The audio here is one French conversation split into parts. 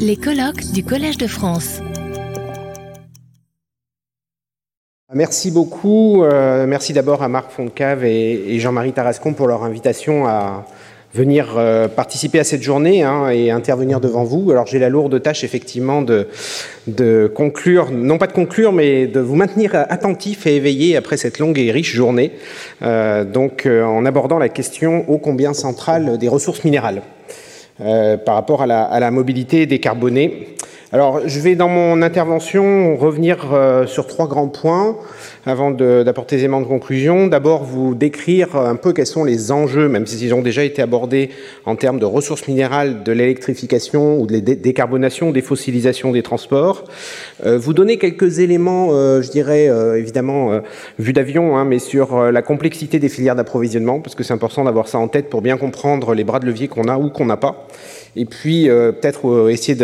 Les colloques du Collège de France. Merci beaucoup. Euh, merci d'abord à Marc Foncave et, Jean-Marie Tarascon pour leur invitation à venir euh, participer à cette journée hein, et intervenir devant vous. Alors j'ai la lourde tâche effectivement de, conclure, non pas de conclure, mais de vous maintenir attentif et éveillé après cette longue et riche journée, euh, donc en abordant la question ô combien centrale des ressources minérales par rapport à la, à la mobilité décarbonée. Alors, je vais dans mon intervention revenir euh, sur trois grands points avant d'apporter des éléments de conclusion. D'abord, vous décrire un peu quels sont les enjeux, même s'ils ont déjà été abordés en termes de ressources minérales, de l'électrification ou de la décarbonation, des fossilisations des transports. Euh, vous donner quelques éléments, euh, je dirais euh, évidemment euh, vue d'avion, hein, mais sur euh, la complexité des filières d'approvisionnement, parce que c'est important d'avoir ça en tête pour bien comprendre les bras de levier qu'on a ou qu'on n'a pas et puis euh, peut-être euh, essayer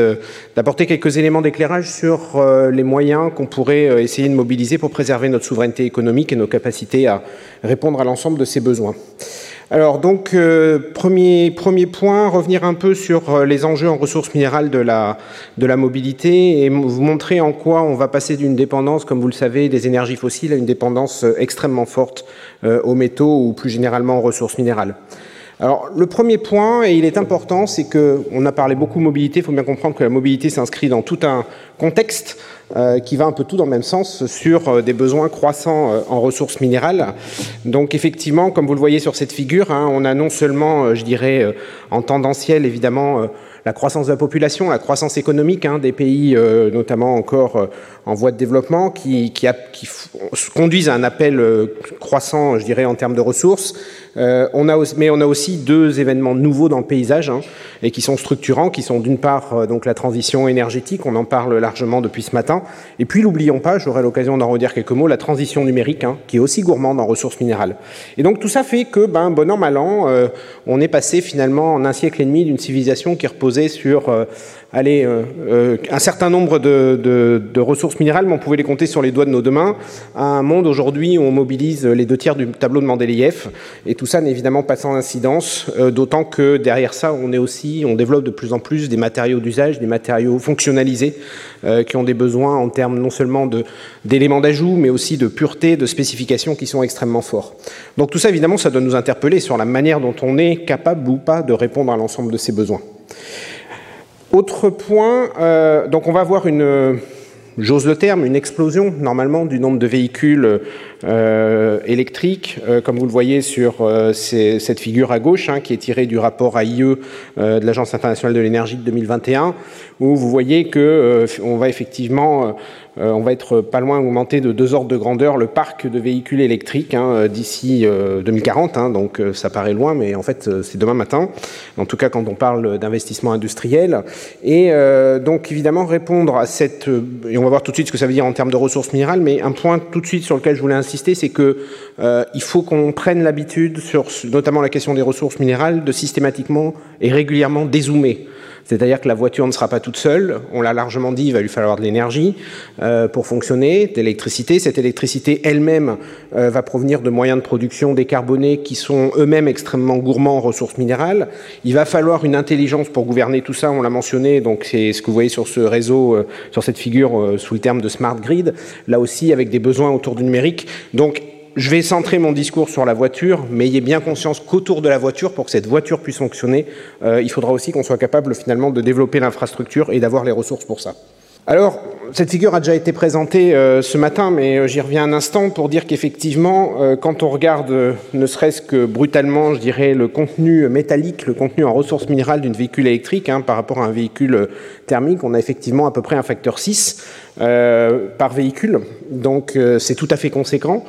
d'apporter quelques éléments d'éclairage sur euh, les moyens qu'on pourrait essayer de mobiliser pour préserver notre souveraineté économique et nos capacités à répondre à l'ensemble de ces besoins. Alors donc, premier, premier point, revenir un peu sur les enjeux en ressources minérales de la, de la mobilité et vous montrer en quoi on va passer d'une dépendance, comme vous le savez, des énergies fossiles à une dépendance extrêmement forte aux métaux ou plus généralement aux ressources minérales. Alors, le premier point, et il est important, c'est qu'on a parlé beaucoup mobilité, il faut bien comprendre que la mobilité s'inscrit dans tout un contexte euh, qui va un peu tout dans le même sens sur euh, des besoins croissants euh, en ressources minérales. Donc effectivement, comme vous le voyez sur cette figure, hein, on a non seulement, je dirais, en tendanciel, évidemment, la croissance de la population, la croissance économique hein, des pays, notamment encore en voie de développement, qui, conduisent à un appel croissant, je dirais, en termes de ressources. Euh, on a, mais on a aussi deux événements nouveaux dans le paysage hein, et qui sont structurants, qui sont d'une part euh, donc la transition énergétique, on en parle largement depuis ce matin, et puis n'oublions pas, j'aurai l'occasion d'en redire quelques mots, la transition numérique, hein, qui est aussi gourmande en ressources minérales. Et donc tout ça fait que, ben, bon an mal an, euh, on est passé finalement en un siècle et demi d'une civilisation qui reposait sur euh, allez, euh, euh, un certain nombre de, de, de, ressources minérales, mais on pouvait les compter sur les doigts de nos deux mains, à un monde aujourd'hui où on mobilise les deux tiers du tableau de Mendeleïev, et tout ça n'est évidemment pas sans incidence, euh, d'autant que derrière ça, on est aussi, on développe de plus en plus des matériaux d'usage, des matériaux fonctionnalisés, euh, qui ont des besoins en termes non seulement d'éléments d'ajout, mais aussi de pureté, de spécifications qui sont extrêmement forts. Donc tout ça, évidemment, ça doit nous interpeller sur la manière dont on est capable ou pas de répondre à l'ensemble de ces besoins. Autre point, euh, donc on va avoir une, j'ose le terme, une explosion normalement du nombre de véhicules euh, électriques, euh, comme vous le voyez sur euh, cette figure à gauche, hein, qui est tirée du rapport AIE de l'Agence internationale de l'énergie de 2021, où vous voyez que euh, on va effectivement euh, on va être pas loin augmenter de deux ordres de grandeur le parc de véhicules électriques hein, d'ici euh, 2040. Hein, donc euh, ça paraît loin, mais en fait c'est demain matin. En tout cas quand on parle d'investissement industriel. Et euh, donc évidemment répondre à cette et on va voir tout de suite ce que ça veut dire en termes de ressources minérales. Mais un point tout de suite sur lequel je voulais insister, c'est que euh, il faut qu'on prenne l'habitude sur notamment la question des ressources minérales de systématiquement et régulièrement dézoomer. C'est-à-dire que la voiture ne sera pas toute seule, on l'a largement dit, il va lui falloir de l'énergie euh, pour fonctionner, d'électricité. Cette électricité elle-même euh, va provenir de moyens de production décarbonés qui sont eux-mêmes extrêmement gourmands en ressources minérales. Il va falloir une intelligence pour gouverner tout ça, on l'a mentionné, donc c'est ce que vous voyez sur ce réseau, euh, sur cette figure sous le terme de smart grid, là aussi avec des besoins autour du numérique. Donc je vais centrer mon discours sur la voiture, mais ayez bien conscience qu'autour de la voiture, pour que cette voiture puisse fonctionner, euh, il faudra aussi qu'on soit capable finalement de développer l'infrastructure et d'avoir les ressources pour ça. Alors, cette figure a déjà été présentée euh, ce matin, mais euh, j'y reviens un instant pour dire qu'effectivement, quand on regarde, ne serait-ce que brutalement, je dirais, le contenu métallique, le contenu en ressources minérales d'une véhicule électrique hein, par rapport à un véhicule thermique, on a effectivement à peu près un facteur 6 euh, par véhicule. Donc, euh, c'est tout à fait conséquent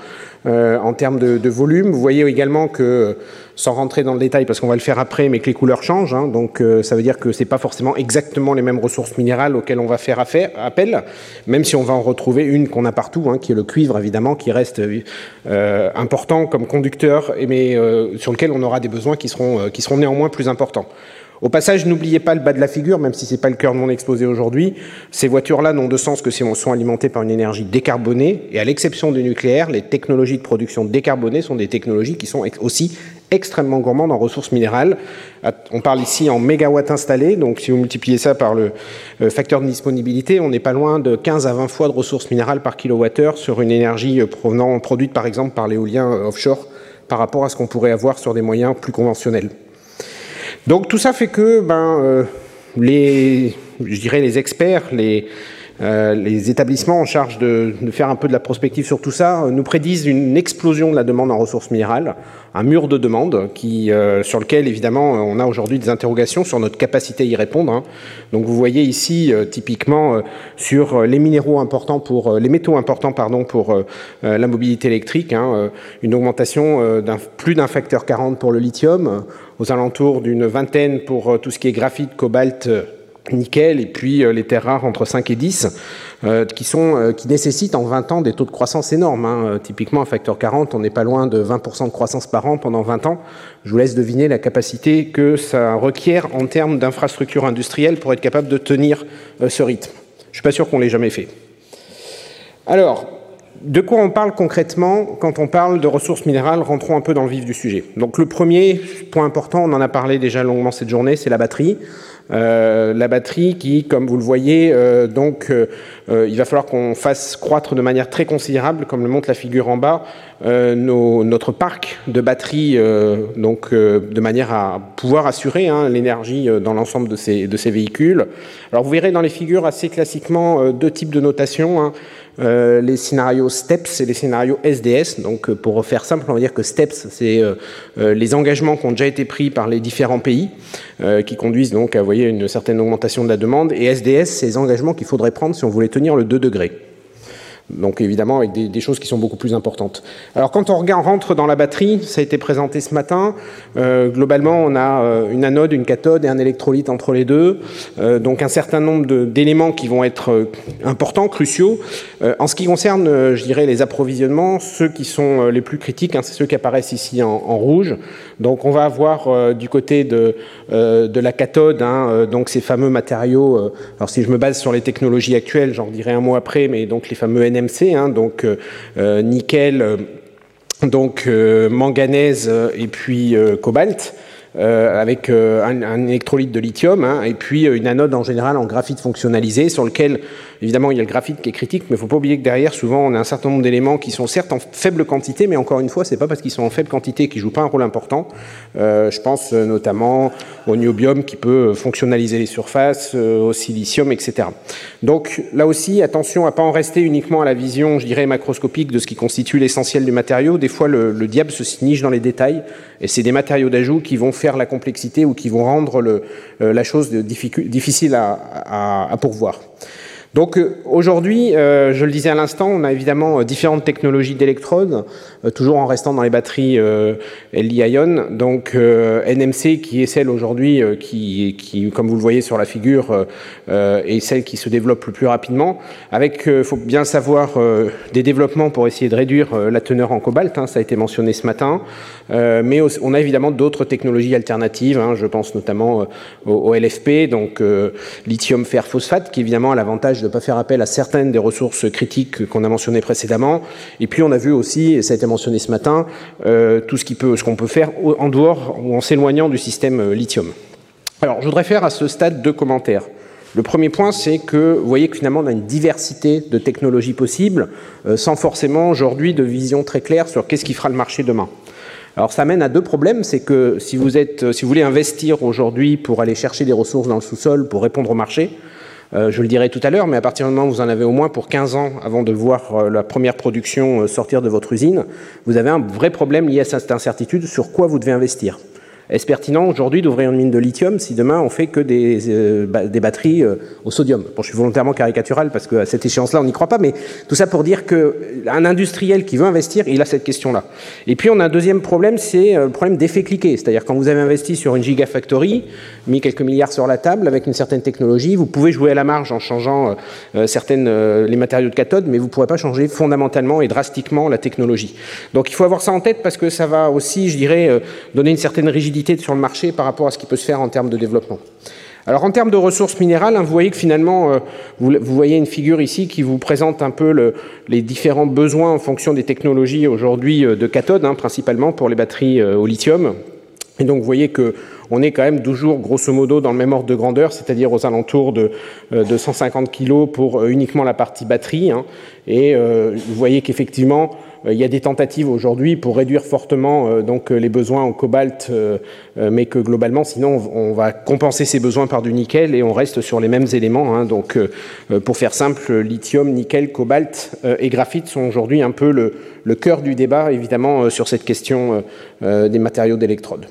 euh, en termes de, de, volume. Vous voyez également que, sans rentrer dans le détail, parce qu'on va le faire après, mais que les couleurs changent. Hein, donc euh, ça veut dire que ce n'est pas forcément exactement les mêmes ressources minérales auxquelles on va faire appel, même si on va en retrouver une qu'on a partout, hein, qui est le cuivre, évidemment, qui reste euh, important comme conducteur, mais sur lequel on aura des besoins qui seront, qui seront néanmoins plus importants. Au passage, n'oubliez pas le bas de la figure, même si ce n'est pas le cœur de mon exposé aujourd'hui. Ces voitures-là n'ont de sens que si elles sont alimentées par une énergie décarbonée. Et à l'exception du nucléaire, les technologies de production décarbonée sont des technologies qui sont aussi extrêmement gourmande en ressources minérales. On parle ici en mégawatts installés, donc si vous multipliez ça par le facteur de disponibilité, on n'est pas loin de 15 à 20 fois de ressources minérales par kilowattheure sur une énergie euh, provenant, produite par exemple par l'éolien euh, offshore par rapport à ce qu'on pourrait avoir sur des moyens plus conventionnels. Donc tout ça fait que ben, les, je dirais les experts, les, euh, les établissements en charge de, faire un peu de la prospective sur tout ça euh, nous prédisent une explosion de la demande en ressources minérales, un mur de demande qui, euh, sur lequel évidemment on a aujourd'hui des interrogations sur notre capacité à y répondre. Hein. Donc vous voyez ici typiquement sur les minéraux importants pour les métaux importants pardon pour la mobilité électrique, hein, une augmentation d'un plus d'un facteur 40 pour le lithium, aux alentours d'une vingtaine pour tout ce qui est graphite, cobalt nickel et puis euh, les terres rares entre 5 et 10 euh, qui, sont, euh, qui nécessitent en 20 ans des taux de croissance énormes. Hein. Typiquement, un facteur 40, on n'est pas loin de 20% de croissance par an pendant 20 ans. Je vous laisse deviner la capacité que ça requiert en termes d'infrastructures industrielles pour être capable de tenir ce rythme. Je ne suis pas sûr qu'on l'ait jamais fait. Alors, de quoi on parle concrètement quand on parle de ressources minérales Rentrons un peu dans le vif du sujet. Donc le premier point important, on en a parlé déjà longuement cette journée, c'est la batterie. Euh, la batterie qui, comme vous le voyez, euh, donc euh, il va falloir qu'on fasse croître de manière très considérable, comme le montre la figure en bas, notre parc de batteries, donc de manière à pouvoir assurer hein, l'énergie dans l'ensemble de ces, de ces véhicules. Alors vous verrez dans les figures assez classiquement deux types de notation. Hein. Euh, les scénarios STEPS et les scénarios SDS. Donc, euh, pour refaire simple, on va dire que STEPS, c'est euh, les engagements qui ont déjà été pris par les différents pays, qui conduisent donc à voyez, une certaine augmentation de la demande. Et SDS, c'est les engagements qu'il faudrait prendre si on voulait tenir le 2 degrés. Donc évidemment avec des, choses qui sont beaucoup plus importantes. Alors quand on regarde, rentre dans la batterie, ça a été présenté ce matin, euh, globalement on a euh, une anode, une cathode et un électrolyte entre les deux, euh, donc un certain nombre d'éléments qui vont être importants, cruciaux. en ce qui concerne, je dirais, les approvisionnements, ceux qui sont les plus critiques, hein, c'est ceux qui apparaissent ici en, rouge. Donc on va avoir du côté de, la cathode, hein, donc ces fameux matériaux, alors si je me base sur les technologies actuelles, j'en dirai un mot après, mais donc les fameux NMC, hein, donc euh, euh, nickel, euh, donc manganèse et puis cobalt. avec un, électrolyte de lithium hein, et puis une anode en général en graphite fonctionnalisé sur lequel Évidemment, il y a le graphite qui est critique, mais il ne faut pas oublier que derrière, souvent, on a un certain nombre d'éléments qui sont certes en faible quantité, mais encore une fois, ce n'est pas parce qu'ils sont en faible quantité qu'ils ne jouent pas un rôle important. Euh, je pense euh, notamment au niobium qui peut fonctionnaliser les surfaces, euh, au silicium, etc. Donc là aussi, attention à ne pas en rester uniquement à la vision, je dirais, macroscopique de ce qui constitue l'essentiel du matériau. Des fois, le, diable se niche dans les détails, et c'est des matériaux d'ajout qui vont faire la complexité ou qui vont rendre la chose difficile à pourvoir. Donc euh, aujourd'hui, euh, je le disais à l'instant, on a évidemment euh, différentes technologies d'électrodes, toujours en restant dans les batteries Li-ion. Donc NMC qui est celle aujourd'hui qui, qui, comme vous le voyez sur la figure, est celle qui se développe le plus rapidement. Avec, il faut bien savoir, des développements pour essayer de réduire la teneur en cobalt. Hein, ça a été mentionné ce matin. mais on a évidemment d'autres technologies alternatives. Hein, je pense notamment au, LFP, donc lithium fer phosphate, qui évidemment a l'avantage de ne pas faire appel à certaines des ressources critiques qu'on a mentionnées précédemment. Et puis on a vu aussi, et ça a été mentionné ce matin, euh, tout ce qu'on peut, qu'on peut faire en dehors ou en s'éloignant du système euh, lithium. Alors je voudrais faire à ce stade deux commentaires. Le premier point, c'est que vous voyez que finalement on a une diversité de technologies possibles, euh, sans forcément aujourd'hui de vision très claire sur qu'est-ce qui fera le marché demain. Alors ça mène à deux problèmes, c'est que si vous, êtes, si vous voulez investir aujourd'hui pour aller chercher des ressources dans le sous-sol pour répondre au marché, euh, je le dirai tout à l'heure, mais à partir du moment où vous en avez au moins pour 15 ans avant de voir euh, la première production euh, sortir de votre usine, vous avez un vrai problème lié à cette incertitude sur quoi vous devez investir. Est-ce pertinent aujourd'hui d'ouvrir une mine de lithium si demain on fait que des, euh, batteries euh, au sodium? Je suis volontairement caricatural parce qu'à cette échéance-là, on n'y croit pas, mais tout ça pour dire qu'un industriel qui veut investir, il a cette question-là. Et puis on a un deuxième problème, c'est euh, le problème d'effet cliqué. C'est-à-dire quand vous avez investi sur une gigafactory, mis quelques milliards sur la table avec une certaine technologie, vous pouvez jouer à la marge en changeant certaines, les matériaux de cathode, mais vous ne pourrez pas changer fondamentalement et drastiquement la technologie. Donc il faut avoir ça en tête parce que ça va aussi, je dirais, donner une certaine rigidité sur le marché par rapport à ce qui peut se faire en termes de développement. Alors en termes de ressources minérales, hein, vous voyez que finalement, euh, vous, voyez une figure ici qui vous présente un peu le, les différents besoins en fonction des technologies aujourd'hui euh, de cathode, hein, principalement pour les batteries euh, au lithium. Et donc vous voyez que on est quand même toujours grosso modo dans le même ordre de grandeur, c'est-à-dire aux alentours de, de 150 kg pour uniquement la partie batterie. Hein. Et vous voyez qu'effectivement, il y a des tentatives aujourd'hui pour réduire fortement euh, donc euh, les besoins en cobalt, mais que globalement, sinon, on va compenser ces besoins par du nickel et on reste sur les mêmes éléments. Hein. Donc, pour faire simple, lithium, nickel, cobalt et graphite sont aujourd'hui un peu le, cœur du débat, évidemment, sur cette question des matériaux d'électrode.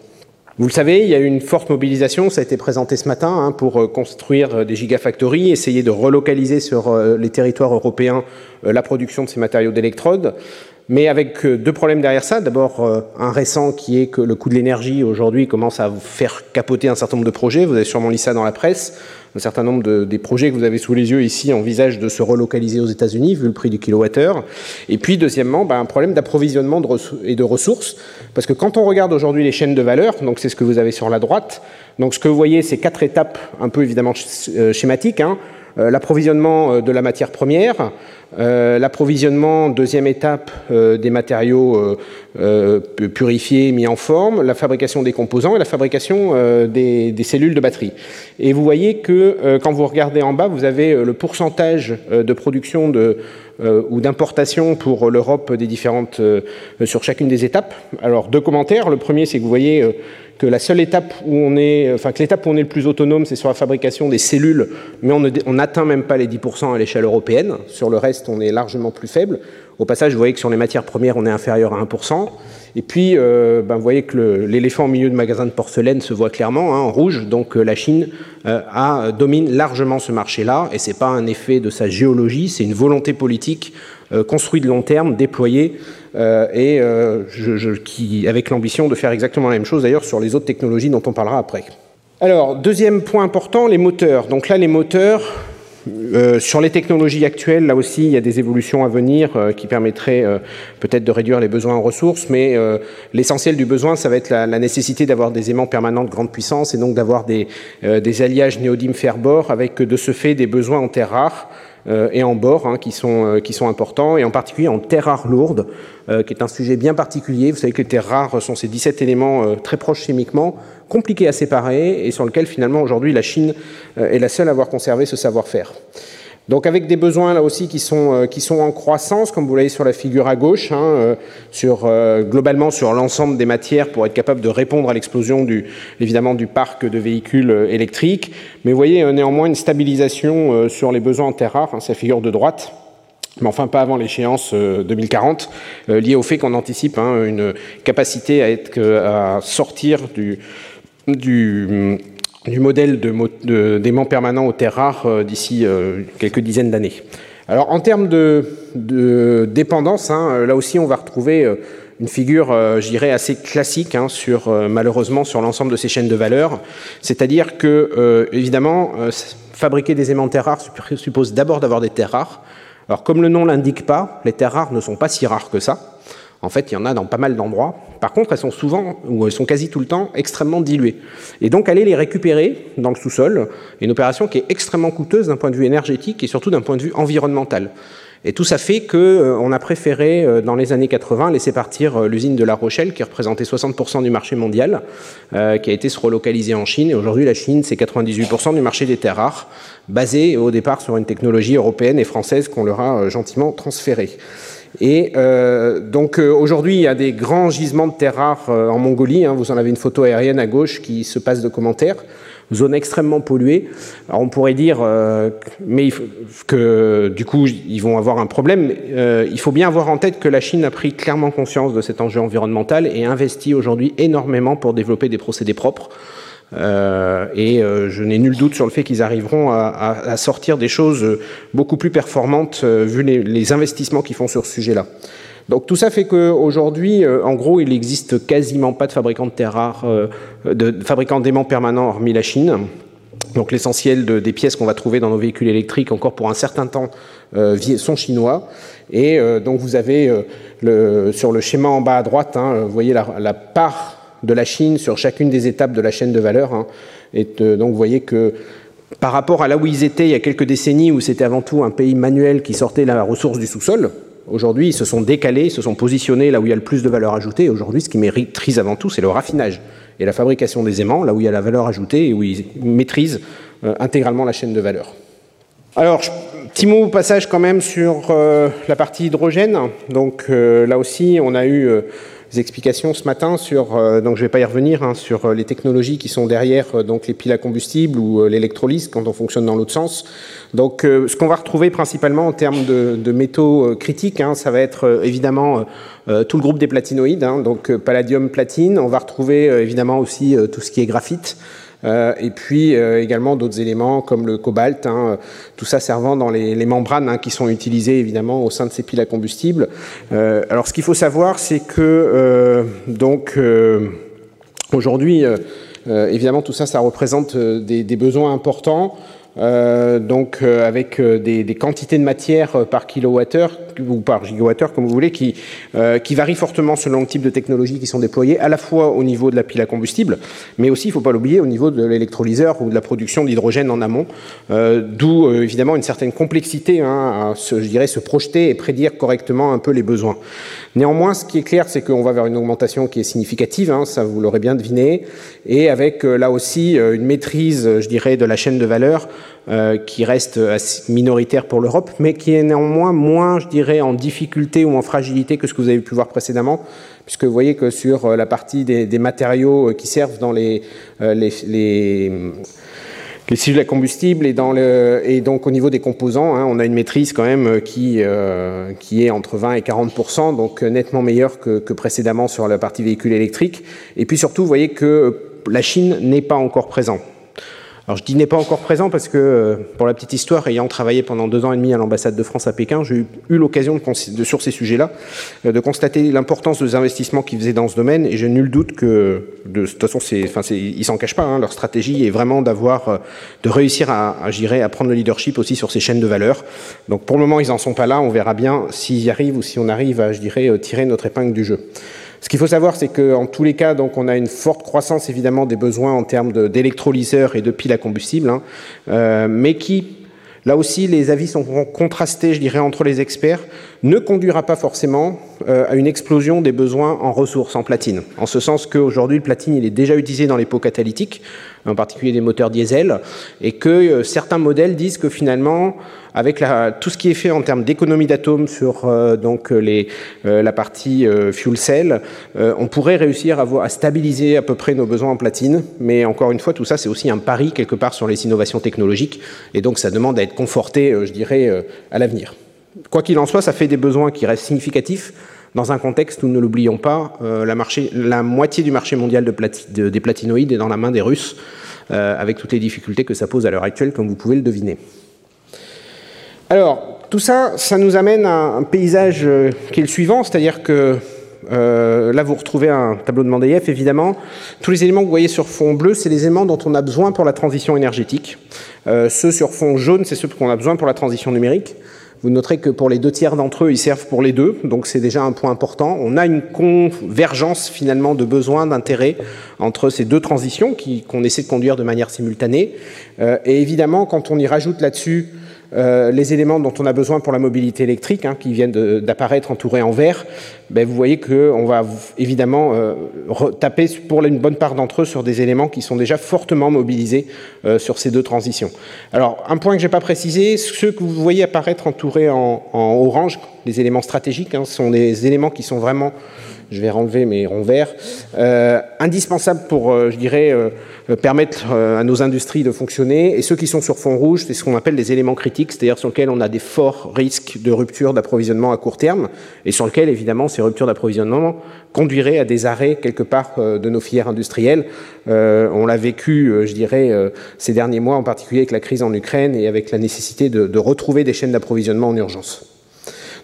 Vous le savez, il y a eu une forte mobilisation, ça a été présenté ce matin, hein, pour construire des gigafactories, essayer de relocaliser sur les territoires européens la production de ces matériaux d'électrode mais avec euh, deux problèmes derrière ça. D'abord, euh, un récent qui est que le coût de l'énergie aujourd'hui commence à faire capoter un certain nombre de projets. Vous avez sûrement lu ça dans la presse. Un certain nombre de, des projets que vous avez sous les yeux ici envisagent de se relocaliser aux États-Unis, vu le prix du kilowattheure. Et puis, deuxièmement, ben, un problème d'approvisionnement et de ressources. Parce que quand on regarde aujourd'hui les chaînes de valeur, donc c'est ce que vous avez sur la droite, donc ce que vous voyez, c'est quatre étapes un peu évidemment euh, schématiques. Hein. L'approvisionnement de la matière première, euh, l'approvisionnement, deuxième étape, euh, des matériaux euh, purifiés, mis en forme, la fabrication des composants et la fabrication des, cellules de batterie. Et vous voyez que quand vous regardez en bas, vous avez le pourcentage de production ou d'importation pour l'Europe des sur chacune des étapes. Alors deux commentaires. Le premier, c'est que vous voyez que la seule étape où on est, enfin que l'étape où on est le plus autonome, c'est sur la fabrication des cellules, mais on n'atteint même pas les 10% à l'échelle européenne. Sur le reste, on est largement plus faible. Au passage, vous voyez que sur les matières premières, on est inférieur à 1%. Et puis, euh, ben, vous voyez que l'éléphant au milieu de magasin de porcelaine se voit clairement hein, en rouge. Donc, euh, la Chine euh, domine largement ce marché-là. Et c'est pas un effet de sa géologie, c'est une volonté politique construite de long terme, déployée et qui, avec l'ambition de faire exactement la même chose d'ailleurs sur les autres technologies dont on parlera après. Alors, deuxième point important, les moteurs. Donc là, les moteurs, euh, sur les technologies actuelles, là aussi, il y a des évolutions à venir qui permettraient peut-être de réduire les besoins en ressources, mais l'essentiel du besoin, ça va être la, nécessité d'avoir des aimants permanents de grande puissance et donc d'avoir des, des alliages néodyme-fer-bore avec de ce fait des besoins en terres rares euh, et en bord hein, qui, sont, euh, qui sont importants, et en particulier en terres rares lourdes, euh, qui est un sujet bien particulier. Vous savez que les terres rares sont ces 17 éléments très proches chimiquement, compliqués à séparer, et sur lesquels finalement aujourd'hui la Chine est la seule à avoir conservé ce savoir-faire. Donc avec des besoins là aussi qui sont, euh, qui sont en croissance, comme vous l'avez sur la figure à gauche, hein, euh, sur, euh, globalement sur l'ensemble des matières pour être capable de répondre à l'explosion du, évidemment du parc de véhicules électriques. Mais vous voyez néanmoins une stabilisation sur les besoins en terres rares, hein, c'est la figure de droite mais enfin pas avant l'échéance 2040, liée au fait qu'on anticipe hein, une capacité à, être, à sortir du, du du modèle d'aimant permanent aux terres rares euh, d'ici euh, quelques dizaines d'années. Alors en termes de, dépendance, hein, euh, là aussi on va retrouver une figure, je dirais, assez classique hein, sur, malheureusement sur l'ensemble de ces chaînes de valeur. C'est-à-dire que, évidemment, fabriquer des aimants de terres rares suppose d'abord d'avoir des terres rares. Alors comme le nom l'indique pas, les terres rares ne sont pas si rares que ça. En fait, il y en a dans pas mal d'endroits. Par contre, elles sont souvent, ou elles sont quasi tout le temps, extrêmement diluées. Et donc, aller les récupérer dans le sous-sol une opération qui est extrêmement coûteuse d'un point de vue énergétique et surtout d'un point de vue environnemental. Et tout ça fait qu'on euh, a préféré, euh, dans les années 80, laisser partir euh, l'usine de La Rochelle, qui représentait 60% du marché mondial, qui a été se relocaliser en Chine. Et aujourd'hui, la Chine, c'est 98% du marché des terres rares, basé au départ sur une technologie européenne et française qu'on leur a gentiment transférée. Et euh, donc euh, aujourd'hui, il y a des grands gisements de terres rares euh, en Mongolie. Hein. vous en avez une photo aérienne à gauche qui se passe de commentaires. Zone extrêmement polluée. Alors on pourrait dire, mais que du coup ils vont avoir un problème. il faut bien avoir en tête que la Chine a pris clairement conscience de cet enjeu environnemental et investit aujourd'hui énormément pour développer des procédés propres. Euh, et euh, je n'ai nul doute sur le fait qu'ils arriveront à, sortir des choses beaucoup plus performantes euh, vu les, investissements qu'ils font sur ce sujet-là. Donc tout ça fait qu'aujourd'hui, en gros, il n'existe quasiment pas de fabricants de terres rares, de, fabricants d'aimants permanents hormis la Chine. Donc l'essentiel des pièces qu'on va trouver dans nos véhicules électriques, encore pour un certain temps, sont chinois. Et donc vous avez sur le schéma en bas à droite, hein, vous voyez la part de la Chine sur chacune des étapes de la chaîne de valeur. Hein. Et donc vous voyez que par rapport à là où ils étaient il y a quelques décennies, où c'était avant tout un pays manuel qui sortait la ressource du sous-sol, aujourd'hui ils se sont décalés, ils se sont positionnés là où il y a le plus de valeur ajoutée. Aujourd'hui, ce qui maîtrise avant tout, c'est le raffinage et la fabrication des aimants, là où il y a la valeur ajoutée et où ils maîtrisent euh, intégralement la chaîne de valeur. Alors, petit mot au passage quand même sur euh, la partie hydrogène. Donc euh, là aussi, on a eu des explications ce matin sur, donc je ne vais pas y revenir, hein, sur les technologies qui sont derrière donc les piles à combustible ou l'électrolyse quand on fonctionne dans l'autre sens. Donc ce qu'on va retrouver principalement en termes de, métaux critiques, hein, ça va être évidemment tout le groupe des platinoïdes, hein, donc palladium, platine. On va retrouver évidemment aussi tout ce qui est graphite. Euh, et puis euh, également d'autres éléments comme le cobalt, hein, tout ça servant dans les, membranes hein, qui sont utilisées évidemment au sein de ces piles à combustible. Euh, alors ce qu'il faut savoir, c'est que donc aujourd'hui, évidemment tout ça, ça représente des besoins importants. Euh, donc euh, avec euh, des, des, quantités de matière par kilowattheure ou par gigawattheure, comme vous voulez, qui, qui varient fortement selon le type de technologie qui sont déployées, à la fois au niveau de la pile à combustible, mais aussi, il ne faut pas l'oublier, au niveau de l'électrolyseur ou de la production d'hydrogène en amont, d'où évidemment une certaine complexité hein, à se, je dirais, se projeter et prédire correctement un peu les besoins. Néanmoins, ce qui est clair, c'est qu'on va vers une augmentation qui est significative, hein, ça vous l'aurez bien deviné, et avec là aussi une maîtrise, je dirais, de la chaîne de valeur euh, qui reste minoritaire pour l'Europe, mais qui est néanmoins moins, je dirais, en difficulté ou en fragilité que ce que vous avez pu voir précédemment, puisque vous voyez que sur euh, la partie des, matériaux euh, qui servent dans les, les, les les à combustible et, dans le, et donc au niveau des composants, hein, on a une maîtrise quand même qui, qui est entre 20 et 40 donc nettement meilleure que, que, précédemment sur la partie véhicule électrique. Et puis surtout, vous voyez que la Chine n'est pas encore présente. Alors je dis n'est pas encore présent parce que, euh, pour la petite histoire, ayant travaillé pendant deux ans et demi à l'ambassade de France à Pékin, j'ai eu l'occasion de, sur ces sujets-là euh, de constater l'importance des investissements qu'ils faisaient dans ce domaine et j'ai nul doute que, de, toute façon, ils s'en cachent pas. Hein, leur stratégie est vraiment d'avoir, euh, de réussir à, à, à prendre le leadership aussi sur ces chaînes de valeur. Donc pour le moment, ils en sont pas là. On verra bien s'ils y arrivent ou si on arrive à, je dirais, tirer notre épingle du jeu. Ce qu'il faut savoir, c'est qu'en tous les cas, donc, on a une forte croissance évidemment des besoins en termes d'électrolyseurs et de piles à combustible, hein, euh, mais qui, là aussi, les avis sont contrastés, je dirais, entre les experts, ne conduira pas forcément euh, à une explosion des besoins en ressources en platine. En ce sens qu'aujourd'hui, le platine, il est déjà utilisé dans les pots catalytiques, en particulier des moteurs diesel, et que euh, certains modèles disent que finalement, avec la, tout ce qui est fait en termes d'économie d'atomes sur euh, donc les, euh, la partie fuel cell, on pourrait réussir à, à, stabiliser à peu près nos besoins en platine. Mais encore une fois, tout ça, c'est aussi un pari quelque part sur les innovations technologiques, et donc ça demande à être conforté, je dirais, à l'avenir. Quoi qu'il en soit, ça fait des besoins qui restent significatifs dans un contexte où, ne l'oublions pas, euh, la, moitié du marché mondial de des platinoïdes est dans la main des Russes, euh, avec toutes les difficultés que ça pose à l'heure actuelle, comme vous pouvez le deviner. Alors, tout ça, ça nous amène à un paysage euh, qui est le suivant, c'est-à-dire que là, vous retrouvez un tableau de Mendeleïev, évidemment. Tous les éléments que vous voyez sur fond bleu, c'est les éléments dont on a besoin pour la transition énergétique. ceux sur fond jaune, c'est ceux qu'on a besoin pour la transition numérique. Vous noterez que pour les deux tiers d'entre eux, ils servent pour les deux, donc c'est déjà un point important. On a une convergence finalement de besoins, d'intérêts entre ces deux transitions qu'on essaie de conduire de manière simultanée. Euh, et évidemment, quand on y rajoute là-dessus euh, les éléments dont on a besoin pour la mobilité électrique, hein, qui viennent d'apparaître entourés en vert, ben, vous voyez qu'on va évidemment euh, taper pour une bonne part d'entre eux sur des éléments qui sont déjà fortement mobilisés euh, sur ces deux transitions. Alors, un point que je n'ai pas précisé, ceux que vous voyez apparaître entourés en, orange, les éléments stratégiques, hein, sont des éléments qui sont vraiment je vais renlever mes ronds verts, euh, indispensables pour, euh, je dirais, euh, permettre à nos industries de fonctionner. Et ceux qui sont sur fond rouge, c'est ce qu'on appelle des éléments critiques, c'est-à-dire sur lesquels on a des forts risques de rupture d'approvisionnement à court terme, et sur lesquels, évidemment, ces ruptures d'approvisionnement conduiraient à des arrêts quelque part de nos filières industrielles. on l'a vécu, je dirais, ces derniers mois, en particulier avec la crise en Ukraine et avec la nécessité de retrouver des chaînes d'approvisionnement en urgence.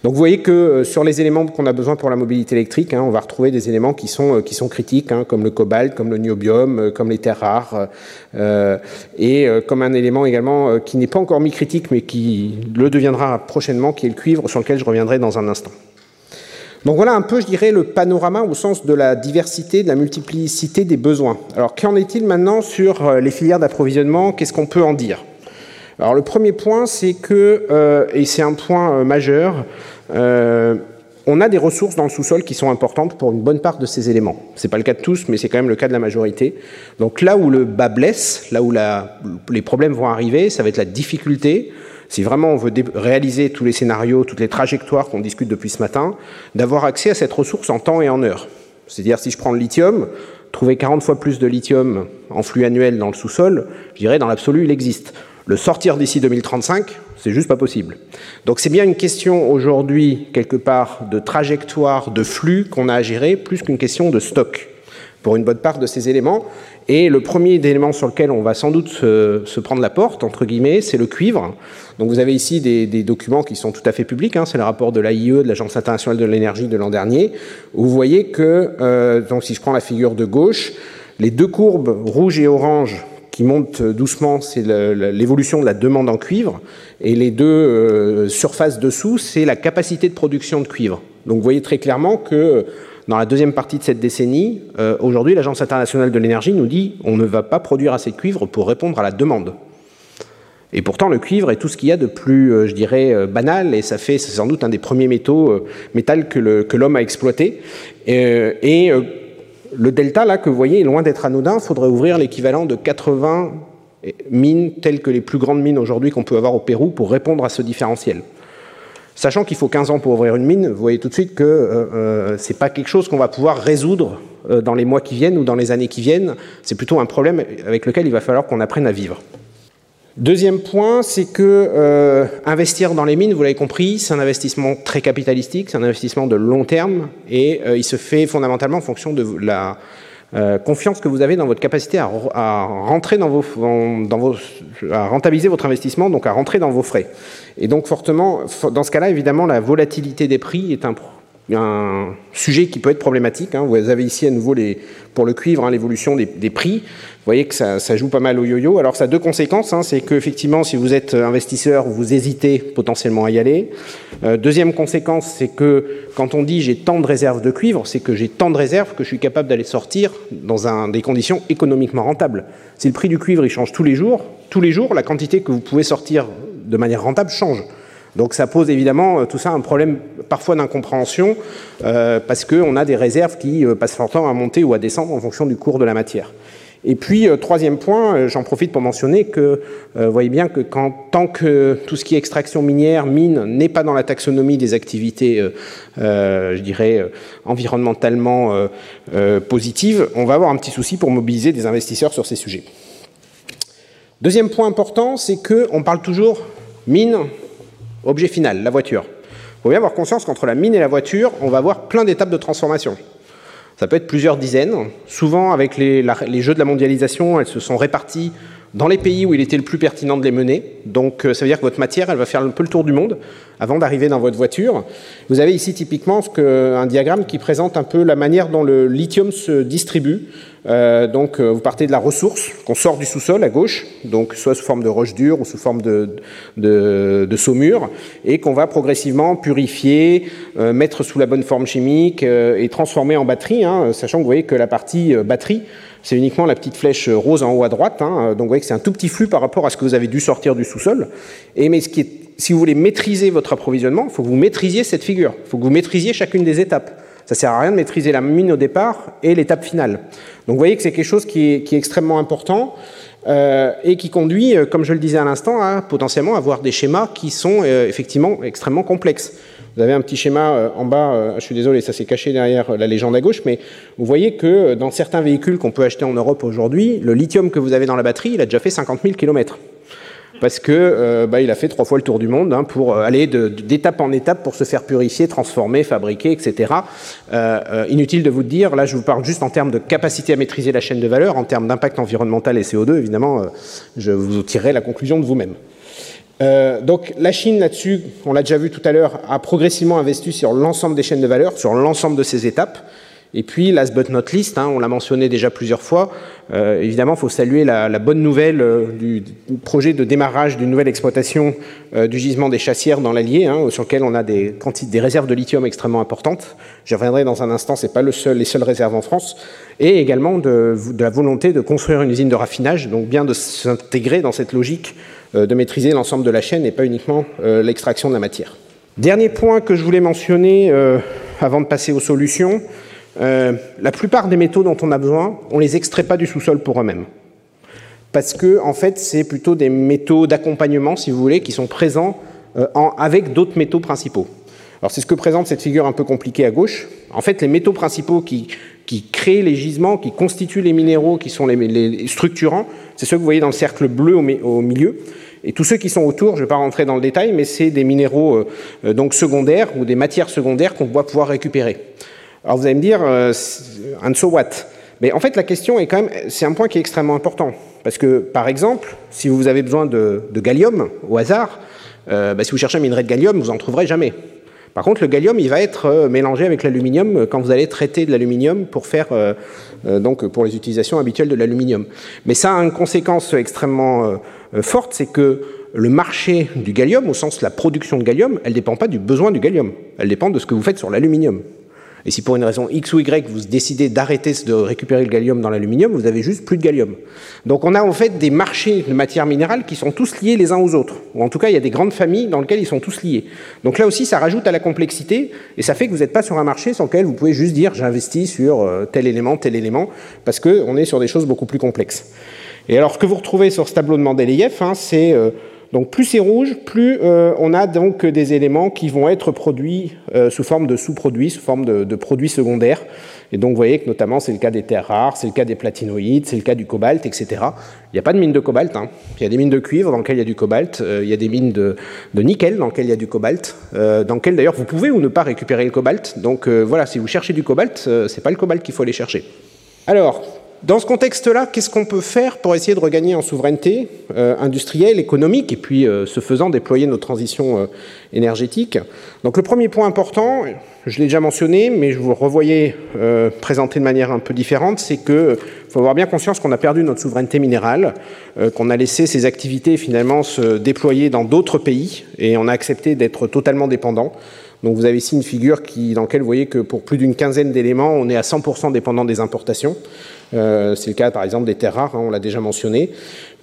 Donc vous voyez que euh, sur les éléments qu'on a besoin pour la mobilité électrique, hein, on va retrouver des éléments qui sont, euh, qui sont critiques, hein, comme le cobalt, comme le niobium, euh, comme les terres rares, et comme un élément également qui n'est pas encore mis critique, mais qui le deviendra prochainement, qui est le cuivre, sur lequel je reviendrai dans un instant. Donc voilà un peu, je dirais, le panorama au sens de la diversité, de la multiplicité des besoins. Alors qu'en est-il maintenant sur les filières d'approvisionnement? Qu'est-ce qu'on peut en dire? Alors le premier point, c'est que, euh, et c'est un point euh, majeur, on a des ressources dans le sous-sol qui sont importantes pour une bonne part de ces éléments. Ce n'est pas le cas de tous, mais c'est quand même le cas de la majorité. Donc là où le bas blesse, là où la, les problèmes vont arriver, ça va être la difficulté si vraiment on veut réaliser tous les scénarios, toutes les trajectoires qu'on discute depuis ce matin, d'avoir accès à cette ressource en temps et en heure. C'est-à-dire, si je prends le lithium, trouver 40 fois plus de lithium en flux annuel dans le sous-sol, je dirais, dans l'absolu, il existe. Le sortir d'ici 2035, c'est juste pas possible. Donc c'est bien une question aujourd'hui, quelque part, de trajectoire, de flux qu'on a à gérer, plus qu'une question de stock pour une bonne part de ces éléments. Et le premier élément sur lequel on va sans doute se, prendre la porte, entre guillemets, c'est le cuivre. Donc vous avez ici des, documents qui sont tout à fait publics, hein. c'est le rapport de l'AIE, de l'Agence internationale de l'énergie de l'an dernier, où vous voyez que, euh, donc si je prends la figure de gauche, les deux courbes rouge et orange qui montent doucement, c'est l'évolution de la demande en cuivre, et les deux euh, surfaces dessous, c'est la capacité de production de cuivre. Donc vous voyez très clairement que dans la deuxième partie de cette décennie, euh, aujourd'hui, l'Agence internationale de l'énergie nous dit on ne va pas produire assez de cuivre pour répondre à la demande. Et pourtant, le cuivre est tout ce qu'il y a de plus, euh, je dirais, banal, et ça fait, sans doute un des premiers métaux, métal que l'homme a exploité. Et, le delta, là, que vous voyez, est loin d'être anodin. Il faudrait ouvrir l'équivalent de 80 mines, telles que les plus grandes mines aujourd'hui qu'on peut avoir au Pérou, pour répondre à ce différentiel. Sachant qu'il faut 15 ans pour ouvrir une mine, vous voyez tout de suite que euh, euh ce n'est pas quelque chose qu'on va pouvoir résoudre euh, dans les mois qui viennent ou dans les années qui viennent. C'est plutôt un problème avec lequel il va falloir qu'on apprenne à vivre. Deuxième point, c'est que euh, investir dans les mines, vous l'avez compris, c'est un investissement très capitalistique, c'est un investissement de long terme et il se fait fondamentalement en fonction de la euh, confiance que vous avez dans votre capacité à, à rentrer dans vos, dans vos, à rentabiliser votre investissement, donc à rentrer dans vos frais. Et donc fortement, dans ce cas-là, évidemment, la volatilité des prix est un, un sujet qui peut être problématique. Hein. Vous avez ici à nouveau les, pour le cuivre hein, l'évolution des, prix. Vous voyez que ça, ça, joue pas mal au yo-yo. Alors ça a deux conséquences. Hein. C'est qu'effectivement, si vous êtes investisseur, vous hésitez potentiellement à y aller. Euh, deuxième conséquence, c'est que quand on dit j'ai tant de réserves de cuivre, c'est que j'ai tant de réserves que je suis capable d'aller sortir dans un, des conditions économiquement rentables. Si le prix du cuivre il change tous les jours, tous les jours, la quantité que vous pouvez sortir de manière rentable change. Donc ça pose évidemment euh, tout ça un problème parfois d'incompréhension euh, parce qu'on a des réserves qui euh, passent leur temps à monter ou à descendre en fonction du cours de la matière. Et puis, troisième point, j'en profite pour mentionner que vous voyez bien que quand, tant que tout ce qui est extraction minière, mine, n'est pas dans la taxonomie des activités, je dirais, environnementalement positives, on va avoir un petit souci pour mobiliser des investisseurs sur ces sujets. Deuxième point important, c'est qu'on parle toujours mine, Objet final, la voiture. Il faut bien avoir conscience qu'entre la mine et la voiture, on va avoir plein d'étapes de transformation. Ça peut être plusieurs dizaines. Souvent, avec les, jeux de la mondialisation, elles se sont réparties dans les pays où il était le plus pertinent de les mener. Donc, euh, ça veut dire que votre matière, elle va faire un peu le tour du monde avant d'arriver dans votre voiture. Vous avez ici typiquement ce un diagramme qui présente un peu la manière dont le lithium se distribue euh, donc euh, vous partez de la ressource qu'on sort du sous-sol à gauche, donc soit sous forme de roche dure ou sous forme de, de, saumure, et qu'on va progressivement purifier, euh, mettre sous la bonne forme chimique et transformer en batterie, hein, sachant que vous voyez que la partie batterie, c'est uniquement la petite flèche rose en haut à droite, hein, donc vous voyez que c'est un tout petit flux par rapport à ce que vous avez dû sortir du sous-sol. Et mais ce qui est, si vous voulez maîtriser votre approvisionnement, il faut que vous maîtrisiez cette figure, il faut que vous maîtrisiez chacune des étapes. Ça sert à rien de maîtriser la mine au départ et l'étape finale. Donc vous voyez que c'est quelque chose qui est, extrêmement important euh, et qui conduit, euh, comme je le disais à l'instant, à potentiellement avoir des schémas qui sont euh, effectivement extrêmement complexes. Vous avez un petit schéma en bas, je suis désolé, ça s'est caché derrière la légende à gauche, mais vous voyez que dans certains véhicules qu'on peut acheter en Europe aujourd'hui, le lithium que vous avez dans la batterie, il a déjà fait 50 000 km parce que euh, bah, il a fait trois fois le tour du monde hein, pour euh, aller d'étape en étape pour se faire purifier, transformer, fabriquer, etc. Euh, inutile de vous dire, là je vous parle juste en termes de capacité à maîtriser la chaîne de valeur, en termes d'impact environnemental et CO2, évidemment, je vous tirerai la conclusion de vous-même. donc la Chine là-dessus, on l'a déjà vu tout à l'heure, a progressivement investi sur l'ensemble des chaînes de valeur, sur l'ensemble de ces étapes. Et puis, last but not least, hein, on l'a mentionné déjà plusieurs fois, euh, évidemment, il faut saluer la, bonne nouvelle euh, du, projet de démarrage d'une nouvelle exploitation euh, du gisement des chassières dans l'Allier, hein, sur lequel on a des, réserves de lithium extrêmement importantes. J'y reviendrai dans un instant, ce n'est pas le seul, les seules réserves en France. Et également de, la volonté de construire une usine de raffinage, donc bien de s'intégrer dans cette logique de maîtriser l'ensemble de la chaîne et pas uniquement l'extraction de la matière. Dernier point que je voulais mentionner avant de passer aux solutions, euh, la plupart des métaux dont on a besoin, on ne les extrait pas du sous-sol pour eux-mêmes. Parce que, en fait, c'est plutôt des métaux d'accompagnement, si vous voulez, qui sont présents euh, avec d'autres métaux principaux. Alors, c'est ce que présente cette figure un peu compliquée à gauche. En fait, les métaux principaux qui, créent les gisements, qui constituent les minéraux, qui sont les, structurants, c'est ceux que vous voyez dans le cercle bleu au, au milieu. Et tous ceux qui sont autour, je ne vais pas rentrer dans le détail, mais c'est des minéraux euh, donc secondaires ou des matières secondaires qu'on doit pouvoir récupérer. Alors vous allez me dire, euh, and so what Mais en fait, la question est quand même, c'est un point qui est extrêmement important. Parce que, par exemple, si vous avez besoin de, gallium au hasard, euh, bah, si vous cherchez un minerai de gallium, vous n'en trouverez jamais. Par contre, le gallium, il va être euh, mélangé avec l'aluminium euh, quand vous allez traiter de l'aluminium pour faire donc pour les utilisations habituelles de l'aluminium. Mais ça a une conséquence extrêmement forte, c'est que le marché du gallium, au sens de la production de gallium, elle ne dépend pas du besoin du gallium. Elle dépend de ce que vous faites sur l'aluminium. Et si pour une raison X ou Y, vous décidez d'arrêter de récupérer le gallium dans l'aluminium, vous avez juste plus de gallium. Donc on a en fait des marchés de matières minérales qui sont tous liés les uns aux autres. Ou en tout cas, il y a des grandes familles dans lesquelles ils sont tous liés. Donc là aussi, ça rajoute à la complexité et ça fait que vous n'êtes pas sur un marché sur lequel vous pouvez juste dire j'investis sur euh, tel élément, tel élément, parce qu'on est sur des choses beaucoup plus complexes. Et alors, ce que vous retrouvez sur ce tableau de Mendeleïev, hein, c'est euh, donc plus c'est rouge, plus euh, on a donc des éléments qui vont être produits euh, sous forme de sous-produits, sous forme de, produits secondaires. Et donc vous voyez que notamment c'est le cas des terres rares, c'est le cas des platinoïdes, c'est le cas du cobalt, etc. Il n'y a pas de mine de cobalt. Hein. Il y a des mines de cuivre dans lesquelles il y a du cobalt. Euh, il y a des mines de, de, nickel dans lesquelles il y a du cobalt. Dans lesquelles d'ailleurs vous pouvez ou ne pas récupérer le cobalt. Donc voilà, si vous cherchez du cobalt, c'est pas le cobalt qu'il faut aller chercher. Alors, dans ce contexte-là, qu'est-ce qu'on peut faire pour essayer de regagner en souveraineté euh, industrielle, économique, et puis euh, ce faisant déployer nos transitions euh, énergétiques? Donc le premier point important, je l'ai déjà mentionné, mais je vous le revoyais euh, présenté de manière un peu différente, c'est qu'il faut avoir bien conscience qu'on a perdu notre souveraineté minérale, euh, qu'on a laissé ces activités finalement se déployer dans d'autres pays, et on a accepté d'être totalement dépendant. Donc vous avez ici une figure qui, dans laquelle vous voyez que pour plus d'une quinzaine d'éléments, on est à 100% dépendant des importations. Euh, c'est le cas par exemple des terres rares, hein, on l'a déjà mentionné.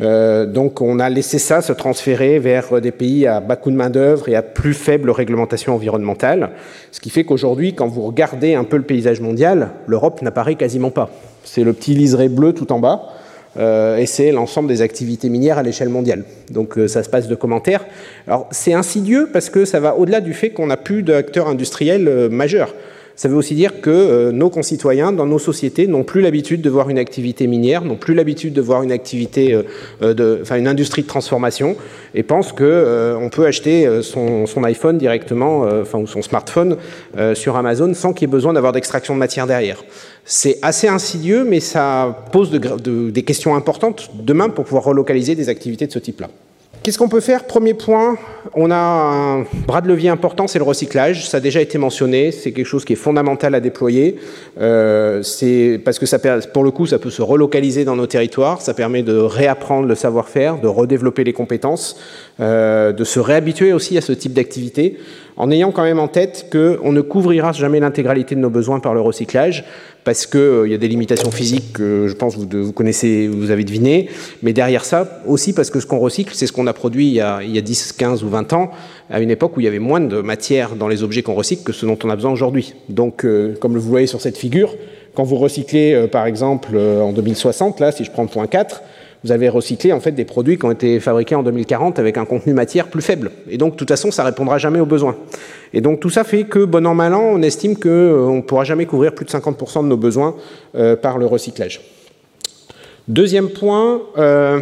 Euh, donc on a laissé ça se transférer vers des pays à bas coût de main-d'œuvre et à plus faible réglementation environnementale. Ce qui fait qu'aujourd'hui, quand vous regardez un peu le paysage mondial, l'Europe n'apparaît quasiment pas. C'est le petit liseré bleu tout en bas. Euh, et c'est l'ensemble des activités minières à l'échelle mondiale. Donc euh, ça se passe de commentaires. Alors c'est insidieux parce que ça va au-delà du fait qu'on n'a plus d'acteurs industriels euh, majeurs. Ça veut aussi dire que euh, nos concitoyens, dans nos sociétés, n'ont plus l'habitude de voir une activité minière, n'ont plus l'habitude de voir une activité, euh, de, enfin une industrie de transformation, et pensent que euh, on peut acheter son, iPhone directement, enfin ou son smartphone sur Amazon sans qu'il y ait besoin d'avoir d'extraction de matière derrière. C'est assez insidieux, mais ça pose de, de, des questions importantes demain pour pouvoir relocaliser des activités de ce type-là. Qu'est-ce qu'on peut faire? Premier point, on a un bras de levier important, c'est le recyclage. Ça a déjà été mentionné, c'est quelque chose qui est fondamental à déployer. Euh, c'est parce que ça, pour le coup, ça peut se relocaliser dans nos territoires. Ça permet de réapprendre le savoir-faire, de redévelopper les compétences, euh, de se réhabituer aussi à ce type d'activité, en ayant quand même en tête qu'on ne couvrira jamais l'intégralité de nos besoins par le recyclage, parce qu'il euh, y a des limitations physiques que je pense vous, vous connaissez, vous avez deviné, mais derrière ça aussi parce que ce qu'on recycle, c'est ce qu'on a produit il y a, il y a 10, 15 ou 20 ans, à une époque où il y avait moins de matière dans les objets qu'on recycle que ce dont on a besoin aujourd'hui. Donc, euh, comme vous voyez sur cette figure, quand vous recyclez, euh, par exemple, euh, en 2060, là, si je prends le point 4, vous avez recyclé en fait des produits qui ont été fabriqués en 2040 avec un contenu matière plus faible. Et donc, de toute façon, ça répondra jamais aux besoins. Et donc, tout ça fait que, bon an, mal an, on estime qu'on euh, ne pourra jamais couvrir plus de 50% de nos besoins euh, par le recyclage. Deuxième point, euh,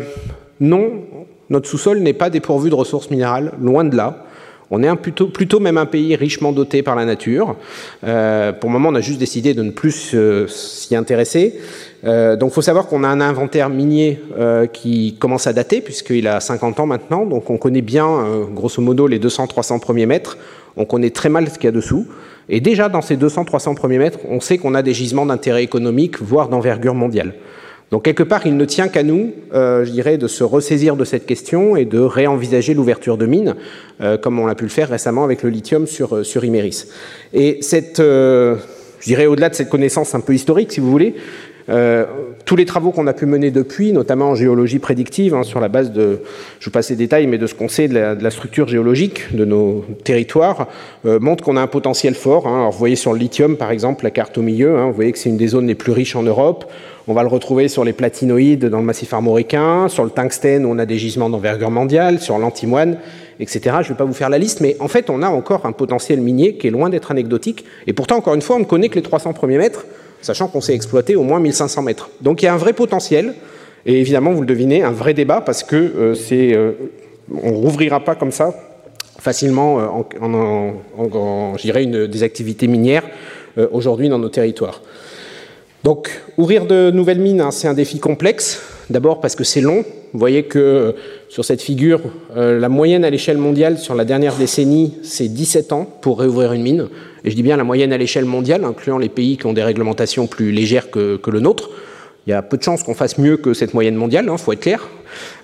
non, notre sous-sol n'est pas dépourvu de ressources minérales, loin de là. On est plutôt, même un pays richement doté par la nature. Pour le moment, on a juste décidé de ne plus s'y intéresser. Euh, donc il faut savoir qu'on a un inventaire minier euh, qui commence à dater, puisqu'il a 50 ans maintenant. Donc on connaît bien, euh, grosso modo, les 200-300 premiers mètres. On connaît très mal ce qu'il y a dessous. Et déjà, dans ces 200-300 premiers mètres, on sait qu'on a des gisements d'intérêt économique, voire d'envergure mondiale. Donc quelque part, il ne tient qu'à nous, je dirais, de se ressaisir de cette question et de réenvisager l'ouverture de mines, comme on a pu le faire récemment avec le lithium sur, sur Imeris. Et cette, je dirais, au-delà de cette connaissance un peu historique, si vous voulez, euh, tous les travaux qu'on a pu mener depuis, notamment en géologie prédictive, hein, sur la base de, je vous passe les détails, mais de ce qu'on sait de la, structure géologique de nos territoires, euh, montrent qu'on a un potentiel fort. Hein. Alors, vous voyez sur le lithium, par exemple, la carte au milieu, hein, vous voyez que c'est une des zones les plus riches en Europe. On va le retrouver sur les platinoïdes dans le massif armoricain, sur le tungstène où on a des gisements d'envergure mondiale, sur l'antimoine, etc. Je ne vais pas vous faire la liste, mais en fait, on a encore un potentiel minier qui est loin d'être anecdotique. Et pourtant, encore une fois, on ne connaît que les 300 premiers mètres sachant qu'on s'est exploité au moins 1500 mètres. Donc il y a un vrai potentiel, et évidemment, vous le devinez, un vrai débat, parce que euh, c'est, euh, on ne rouvrira pas comme ça facilement euh, en, en, une, des activités minières aujourd'hui dans nos territoires. Donc, ouvrir de nouvelles mines, hein, c'est un défi complexe. D'abord parce que c'est long. Vous voyez que sur cette figure, la moyenne à l'échelle mondiale sur la dernière décennie, c'est 17 ans pour réouvrir une mine et je dis bien la moyenne à l'échelle mondiale, incluant les pays qui ont des réglementations plus légères que, le nôtre. Il y a peu de chances qu'on fasse mieux que cette moyenne mondiale, il hein, faut être clair.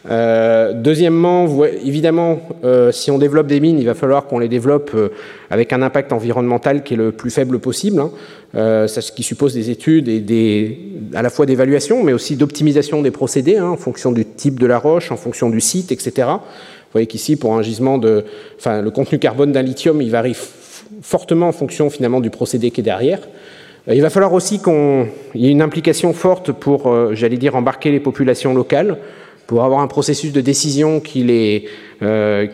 Euh, deuxièmement, évidemment, euh, si on développe des mines, il va falloir qu'on les développe euh, avec un impact environnemental qui est le plus faible possible, hein. ce qui suppose des études et des, à la fois d'évaluation, mais aussi d'optimisation des procédés hein, en fonction du type de la roche, en fonction du site, etc. Vous voyez qu'ici, pour un gisement de, enfin, le contenu carbone d'un lithium, il varie fortement en fonction finalement du procédé qui est derrière. Euh, il va falloir aussi qu'il y ait une implication forte pour, euh, j'allais dire, embarquer les populations locales, pour avoir un processus de décision qui les, euh,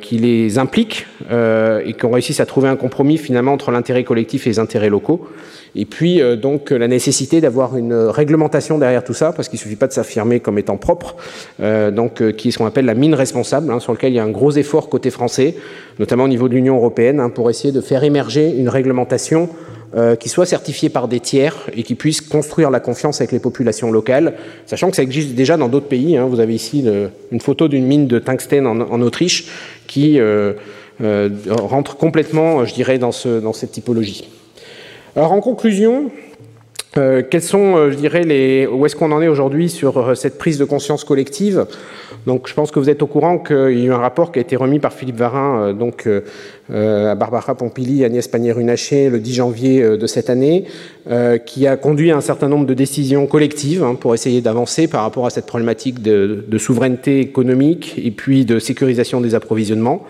implique et qu'on réussisse à trouver un compromis finalement entre l'intérêt collectif et les intérêts locaux. Et puis donc la nécessité d'avoir une réglementation derrière tout ça, parce qu'il ne suffit pas de s'affirmer comme étant propre, donc qui est ce qu'on appelle la mine responsable, hein, sur lequel il y a un gros effort côté français, notamment au niveau de l'Union européenne, hein, pour essayer de faire émerger une réglementation euh, qui soit certifiée par des tiers et qui puisse construire la confiance avec les populations locales, sachant que ça existe déjà dans d'autres pays. Hein. Vous avez ici une photo d'une mine de tungstène en, Autriche qui euh, euh, rentre complètement, je dirais, dans, ce, dans cette typologie. Alors en conclusion, euh, quels sont, je dirais, les, où est-ce qu'on en est aujourd'hui sur cette prise de conscience collective? Donc, je pense que vous êtes au courant qu'il y a eu un rapport qui a été remis par Philippe Varin, donc à Barbara Pompili, Agnès Pannier-Runacher, le 10 janvier de cette année, qui a conduit à un certain nombre de décisions collectives hein, pour essayer d'avancer par rapport à cette problématique de, de souveraineté économique et puis de sécurisation des approvisionnements.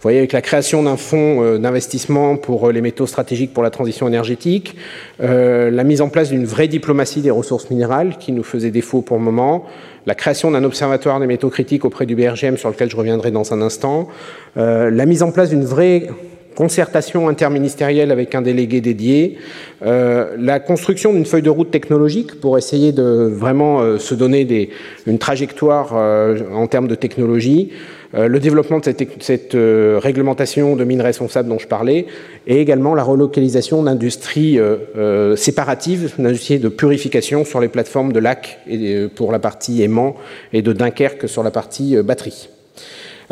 Vous voyez, avec la création d'un fonds euh, d'investissement pour euh, les métaux stratégiques pour la transition énergétique, euh, la mise en place d'une vraie diplomatie des ressources minérales qui nous faisait défaut pour le moment, la création d'un observatoire des métaux critiques auprès du BRGM sur lequel je reviendrai dans un instant, la mise en place d'une vraie concertation interministérielle avec un délégué dédié, la construction d'une feuille de route technologique pour essayer de vraiment se donner une trajectoire en termes de technologie, euh, le développement de cette, euh, réglementation de mines responsables dont je parlais, et également la relocalisation d'industries euh, séparatives, d'industries de purification sur les plateformes de lac et, pour la partie aimant et de Dunkerque sur la partie batterie.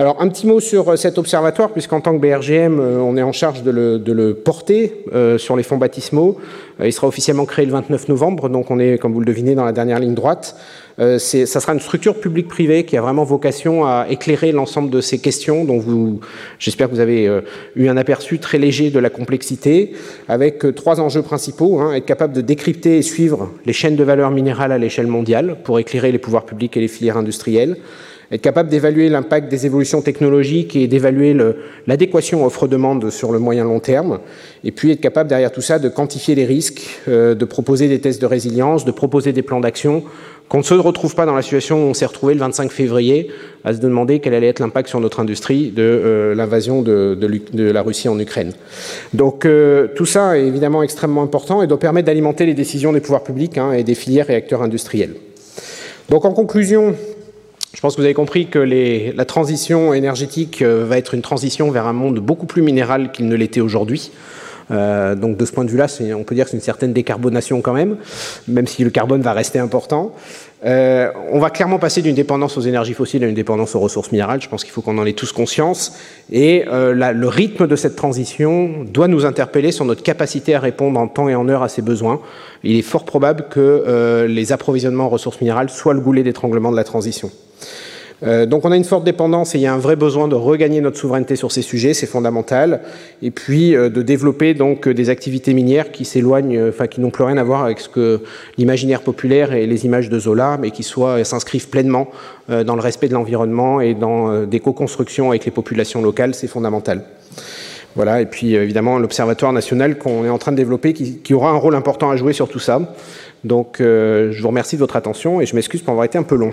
Alors, un petit mot sur cet observatoire, puisqu'en tant que BRGM, on est en charge de le, porter sur les fonds baptismaux. Il sera officiellement créé le 29 novembre, donc on est, comme vous le devinez, dans la dernière ligne droite. Euh, ça sera une structure publique-privée qui a vraiment vocation à éclairer l'ensemble de ces questions dont vous, j'espère que vous avez euh, eu un aperçu très léger de la complexité, avec euh, trois enjeux principaux. Hein, être capable de décrypter et suivre les chaînes de valeur minérale à l'échelle mondiale pour éclairer les pouvoirs publics et les filières industrielles être capable d'évaluer l'impact des évolutions technologiques et d'évaluer l'adéquation offre-demande sur le moyen long terme, et puis être capable derrière tout ça de quantifier les risques, de proposer des tests de résilience, de proposer des plans d'action qu'on ne se retrouve pas dans la situation où on s'est retrouvé le 25 février à se demander quel allait être l'impact sur notre industrie de euh, l'invasion de, la Russie en Ukraine. Donc euh, tout ça est évidemment extrêmement important et doit permettre d'alimenter les décisions des pouvoirs publics hein, et des filières et acteurs industriels. Donc en conclusion, je pense que vous avez compris que la transition énergétique euh, va être une transition vers un monde beaucoup plus minéral qu'il ne l'était aujourd'hui. Euh, donc de ce point de vue-là, on peut dire que c'est une certaine décarbonation quand même, même si le carbone va rester important. Euh, on va clairement passer d'une dépendance aux énergies fossiles à une dépendance aux ressources minérales. Je pense qu'il faut qu'on en ait tous conscience. Et euh, le rythme de cette transition doit nous interpeller sur notre capacité à répondre en temps et en heure à ces besoins. Il est fort probable que euh, les approvisionnements en ressources minérales soient le goulet d'étranglement de la transition. Euh, donc on a une forte dépendance et il y a un vrai besoin de regagner notre souveraineté sur ces sujets, c'est fondamental. Et puis euh, de développer donc des activités minières qui s'éloignent, enfin qui n'ont plus rien à voir avec ce que l'imaginaire populaire et les images de Zola, mais qui soient s'inscrivent pleinement euh, dans le respect de l'environnement et dans des co-constructions avec les populations locales, c'est fondamental. Voilà, et puis évidemment l'Observatoire national qu'on est en train de développer qui, aura un rôle important à jouer sur tout ça. Donc euh, je vous remercie de votre attention et je m'excuse pour avoir été un peu long.